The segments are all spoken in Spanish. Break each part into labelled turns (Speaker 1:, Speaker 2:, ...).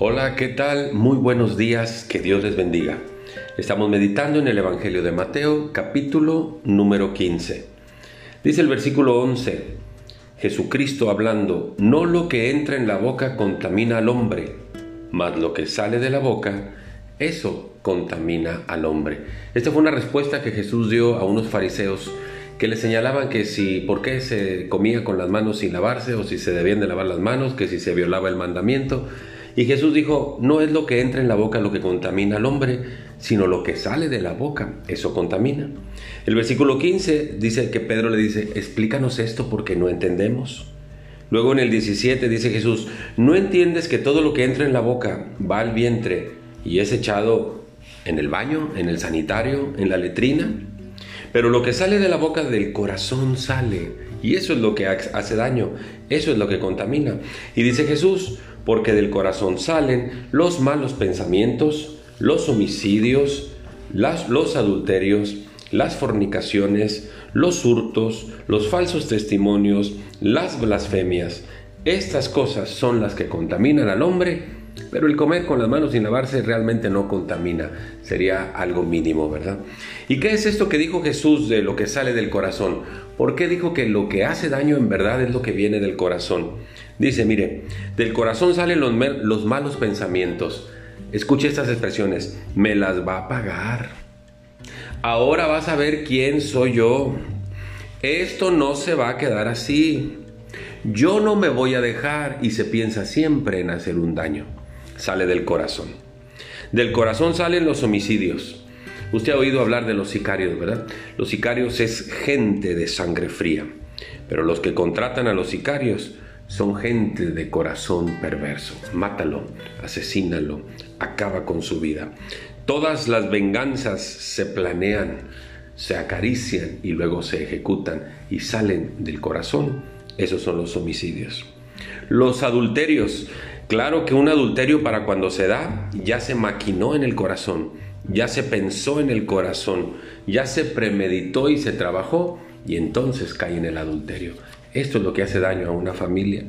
Speaker 1: Hola, ¿qué tal? Muy buenos días, que Dios les bendiga. Estamos meditando en el Evangelio de Mateo, capítulo número 15. Dice el versículo 11, Jesucristo hablando, no lo que entra en la boca contamina al hombre, mas lo que sale de la boca, eso contamina al hombre. Esta fue una respuesta que Jesús dio a unos fariseos que le señalaban que si por qué se comía con las manos sin lavarse o si se debían de lavar las manos, que si se violaba el mandamiento. Y Jesús dijo, no es lo que entra en la boca lo que contamina al hombre, sino lo que sale de la boca, eso contamina. El versículo 15 dice que Pedro le dice, explícanos esto porque no entendemos. Luego en el 17 dice Jesús, ¿no entiendes que todo lo que entra en la boca va al vientre y es echado en el baño, en el sanitario, en la letrina? Pero lo que sale de la boca del corazón sale. Y eso es lo que hace daño, eso es lo que contamina. Y dice Jesús, porque del corazón salen los malos pensamientos, los homicidios, los adulterios, las fornicaciones, los hurtos, los falsos testimonios, las blasfemias. Estas cosas son las que contaminan al hombre, pero el comer con las manos sin lavarse realmente no contamina, sería algo mínimo, ¿verdad? ¿Y qué es esto que dijo Jesús de lo que sale del corazón? ¿Por qué dijo que lo que hace daño en verdad es lo que viene del corazón? Dice, mire, del corazón salen los, los malos pensamientos. Escuche estas expresiones, me las va a pagar. Ahora vas a ver quién soy yo. Esto no se va a quedar así. Yo no me voy a dejar y se piensa siempre en hacer un daño. Sale del corazón. Del corazón salen los homicidios. Usted ha oído hablar de los sicarios, ¿verdad? Los sicarios es gente de sangre fría, pero los que contratan a los sicarios son gente de corazón perverso. Mátalo, asesínalo, acaba con su vida. Todas las venganzas se planean, se acarician y luego se ejecutan y salen del corazón. Esos son los homicidios. Los adulterios. Claro que un adulterio para cuando se da ya se maquinó en el corazón ya se pensó en el corazón, ya se premeditó y se trabajó y entonces cae en el adulterio. Esto es lo que hace daño a una familia.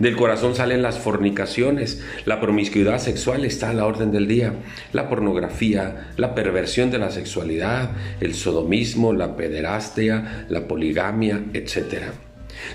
Speaker 1: Del corazón salen las fornicaciones, la promiscuidad sexual está a la orden del día, la pornografía, la perversión de la sexualidad, el sodomismo, la pederastia, la poligamia, etc.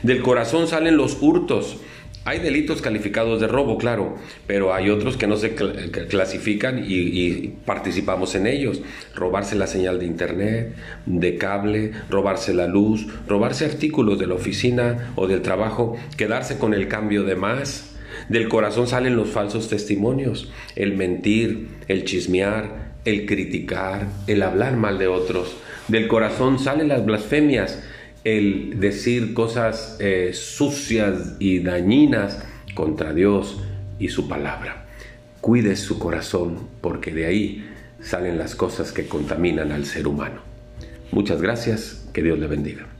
Speaker 1: Del corazón salen los hurtos, hay delitos calificados de robo, claro, pero hay otros que no se clasifican y, participamos en ellos. Robarse la señal de internet, de cable, robarse la luz, robarse artículos de la oficina o del trabajo, quedarse con el cambio de más. Del corazón salen los falsos testimonios, el mentir, el chismear, el criticar, el hablar mal de otros. Del corazón salen las blasfemias, el decir cosas eh, sucias y dañinas contra Dios y su palabra. Cuide su corazón porque de ahí salen las cosas que contaminan al ser humano. Muchas gracias, que Dios le bendiga.